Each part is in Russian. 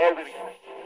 Already.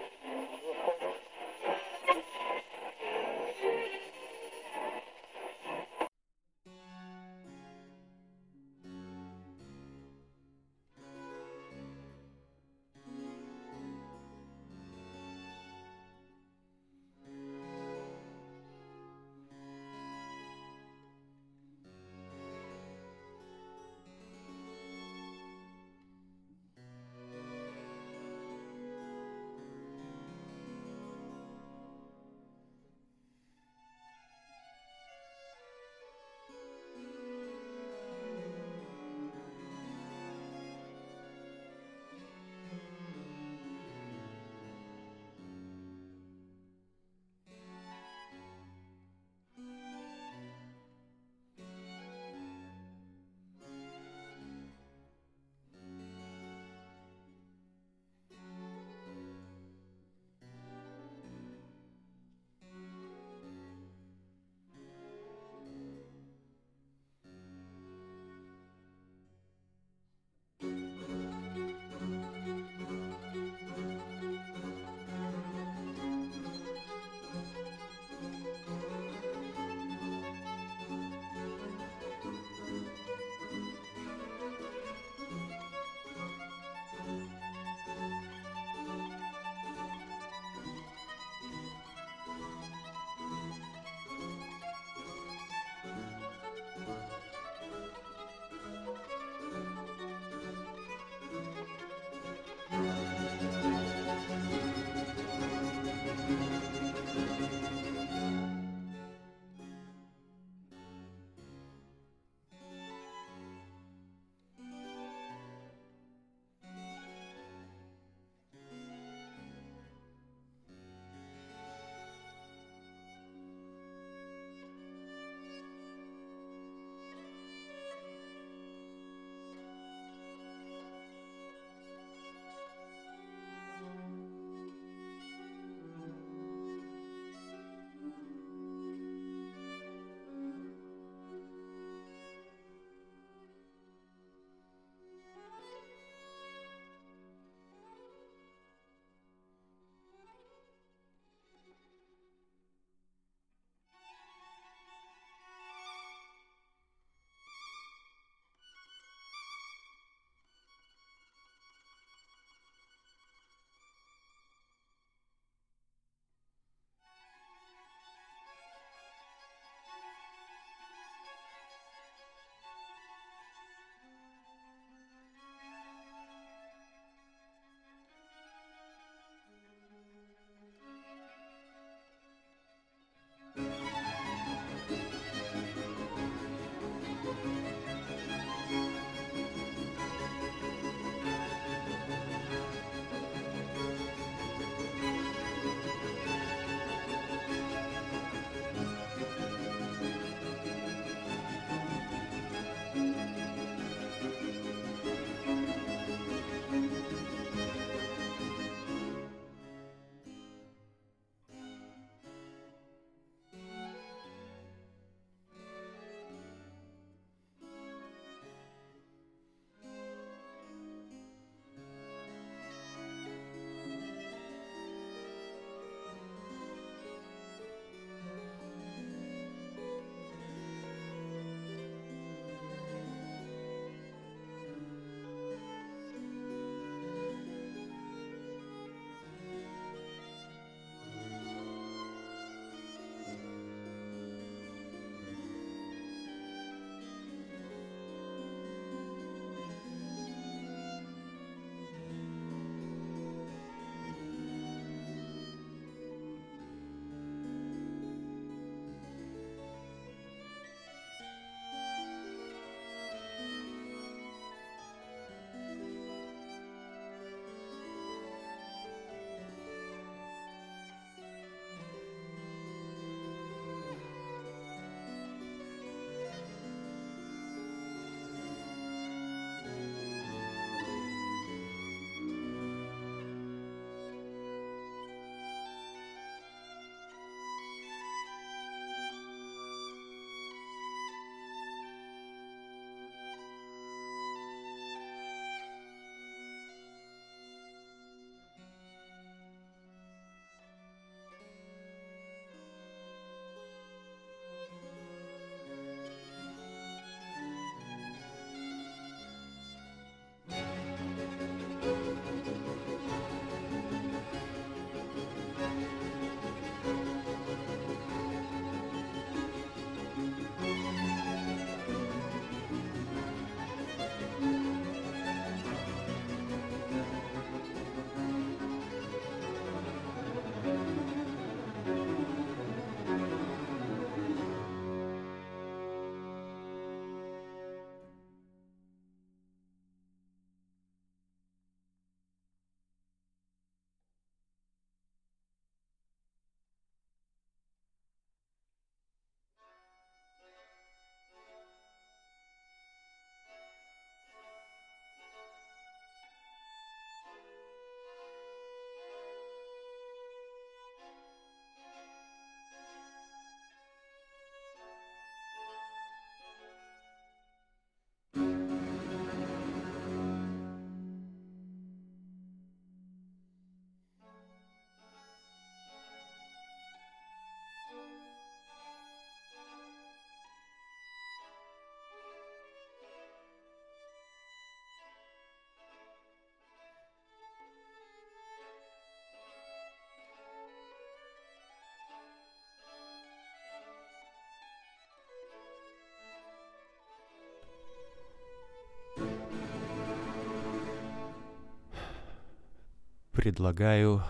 Предлагаю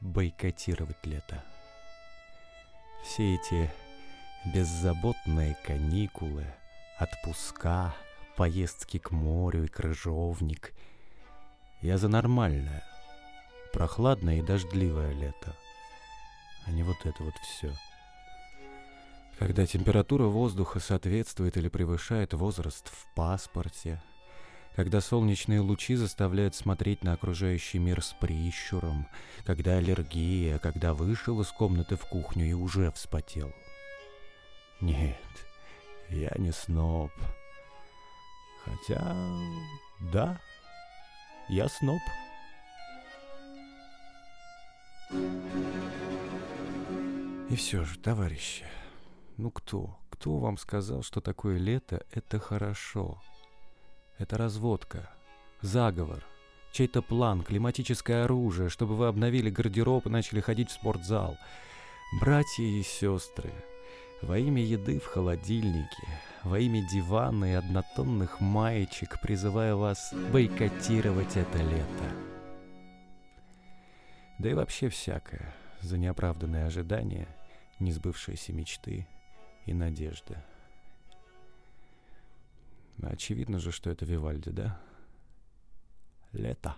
бойкотировать лето. Все эти беззаботные каникулы, отпуска, поездки к морю и крыжовник. Я за нормальное, прохладное и дождливое лето, а не вот это вот все. Когда температура воздуха соответствует или превышает возраст в паспорте, когда солнечные лучи заставляют смотреть на окружающий мир с прищуром, когда аллергия, когда вышел из комнаты в кухню и уже вспотел. Нет, я не сноб. Хотя, да, я сноб. И все же, товарищи, ну кто, кто вам сказал, что такое лето — это хорошо? Это разводка, заговор, чей-то план, климатическое оружие, чтобы вы обновили гардероб и начали ходить в спортзал. Братья и сестры, во имя еды в холодильнике, во имя дивана и однотонных маечек призываю вас бойкотировать это лето. Да и вообще всякое за неоправданные ожидания, несбывшиеся мечты и надежды. Очевидно же, что это Вивальди, да? Лето.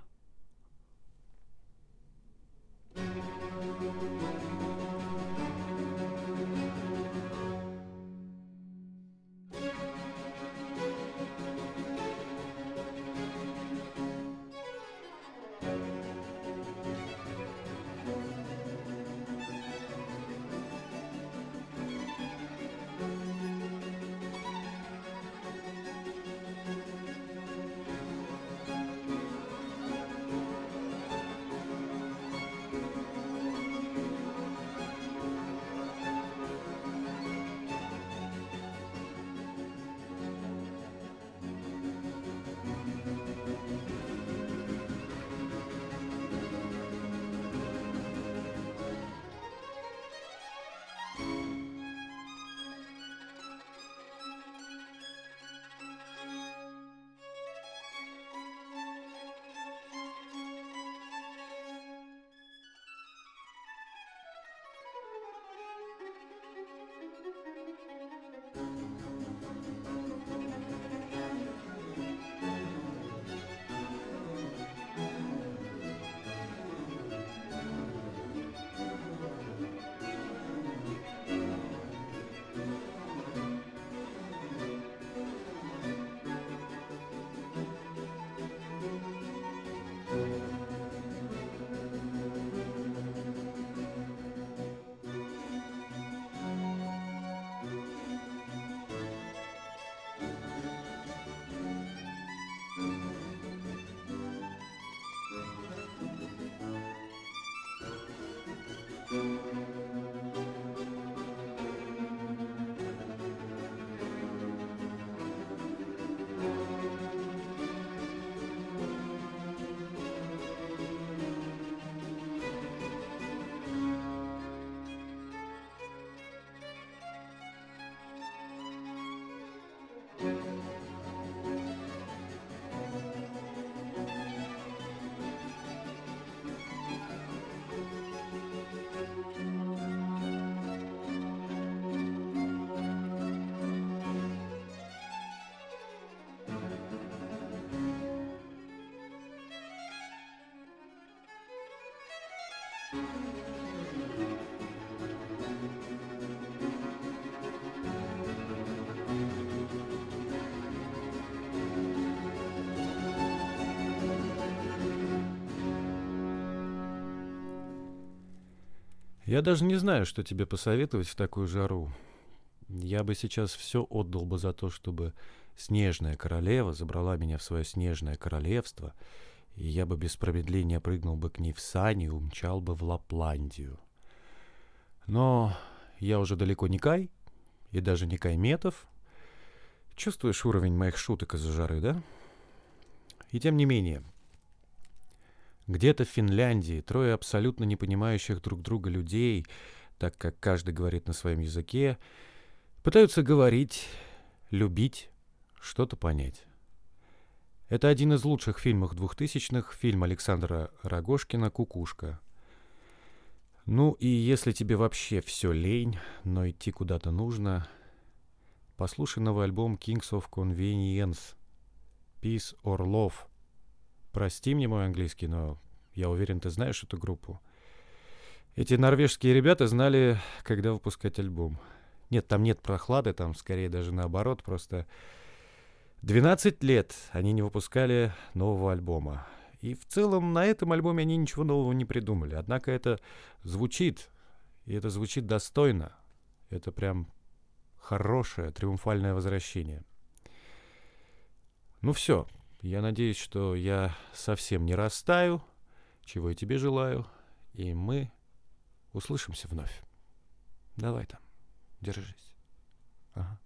Música Я даже не знаю, что тебе посоветовать в такую жару. Я бы сейчас все отдал бы за то, чтобы снежная королева забрала меня в свое снежное королевство, и я бы без промедления прыгнул бы к ней в сани и умчал бы в Лапландию. Но я уже далеко не Кай, и даже не Кай Метов. Чувствуешь уровень моих шуток из-за жары, да? И тем не менее, где-то в Финляндии трое абсолютно не понимающих друг друга людей, так как каждый говорит на своем языке, пытаются говорить, любить, что-то понять. Это один из лучших фильмов двухтысячных, фильм Александра Рогошкина «Кукушка». Ну и если тебе вообще все лень, но идти куда-то нужно, послушай новый альбом Kings of Convenience, Peace or Love. Прости мне мой английский, но я уверен, ты знаешь эту группу. Эти норвежские ребята знали, когда выпускать альбом. Нет, там нет прохлады, там скорее даже наоборот, просто 12 лет они не выпускали нового альбома. И в целом на этом альбоме они ничего нового не придумали. Однако это звучит, и это звучит достойно. Это прям хорошее, триумфальное возвращение. Ну все, я надеюсь, что я совсем не растаю, чего и тебе желаю, и мы услышимся вновь. Давай там, держись. Ага.